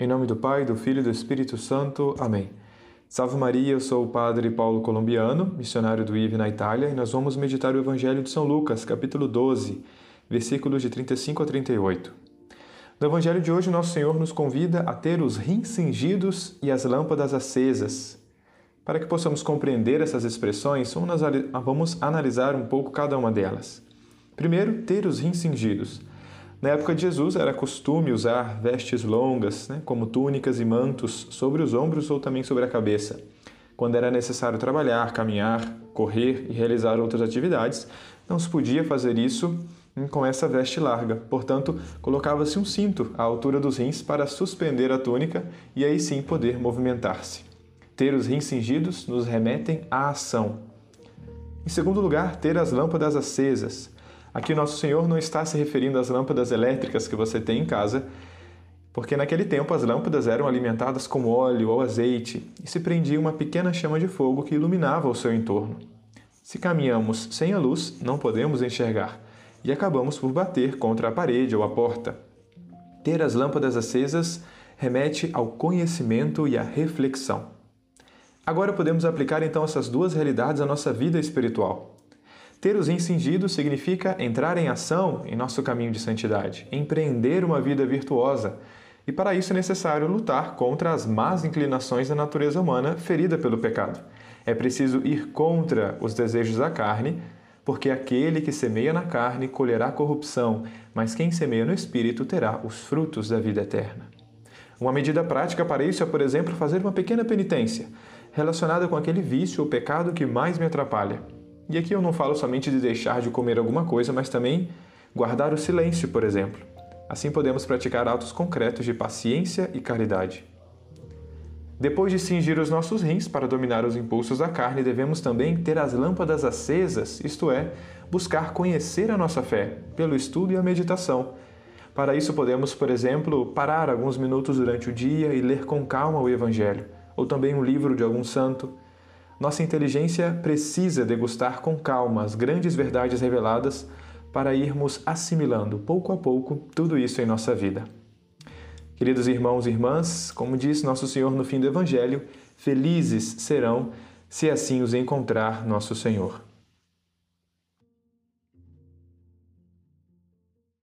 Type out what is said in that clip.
Em nome do Pai, do Filho e do Espírito Santo. Amém. Salve Maria, eu sou o Padre Paulo Colombiano, missionário do IVE na Itália, e nós vamos meditar o Evangelho de São Lucas, capítulo 12, versículos de 35 a 38. No Evangelho de hoje, nosso Senhor nos convida a ter os rins cingidos e as lâmpadas acesas. Para que possamos compreender essas expressões, vamos analisar um pouco cada uma delas. Primeiro, ter os rins cingidos. Na época de Jesus era costume usar vestes longas, né, como túnicas e mantos, sobre os ombros ou também sobre a cabeça. Quando era necessário trabalhar, caminhar, correr e realizar outras atividades, não se podia fazer isso com essa veste larga. Portanto, colocava-se um cinto à altura dos rins para suspender a túnica e aí sim poder movimentar-se. Ter os rins cingidos nos remetem à ação. Em segundo lugar, ter as lâmpadas acesas. Aqui nosso Senhor não está se referindo às lâmpadas elétricas que você tem em casa, porque naquele tempo as lâmpadas eram alimentadas com óleo ou azeite e se prendia uma pequena chama de fogo que iluminava o seu entorno. Se caminhamos sem a luz, não podemos enxergar e acabamos por bater contra a parede ou a porta. Ter as lâmpadas acesas remete ao conhecimento e à reflexão. Agora podemos aplicar então essas duas realidades à nossa vida espiritual. Ter os incingidos significa entrar em ação em nosso caminho de santidade, empreender uma vida virtuosa. E para isso é necessário lutar contra as más inclinações da natureza humana ferida pelo pecado. É preciso ir contra os desejos da carne, porque aquele que semeia na carne colherá corrupção, mas quem semeia no espírito terá os frutos da vida eterna. Uma medida prática para isso é, por exemplo, fazer uma pequena penitência relacionada com aquele vício ou pecado que mais me atrapalha e aqui eu não falo somente de deixar de comer alguma coisa, mas também guardar o silêncio, por exemplo. Assim podemos praticar atos concretos de paciência e caridade. Depois de cingir os nossos rins para dominar os impulsos da carne, devemos também ter as lâmpadas acesas, isto é, buscar conhecer a nossa fé pelo estudo e a meditação. Para isso, podemos, por exemplo, parar alguns minutos durante o dia e ler com calma o Evangelho, ou também um livro de algum santo nossa inteligência precisa degustar com calma as grandes verdades reveladas para irmos assimilando pouco a pouco tudo isso em nossa vida. Queridos irmãos e irmãs, como diz nosso Senhor no fim do Evangelho, felizes serão se assim os encontrar nosso Senhor.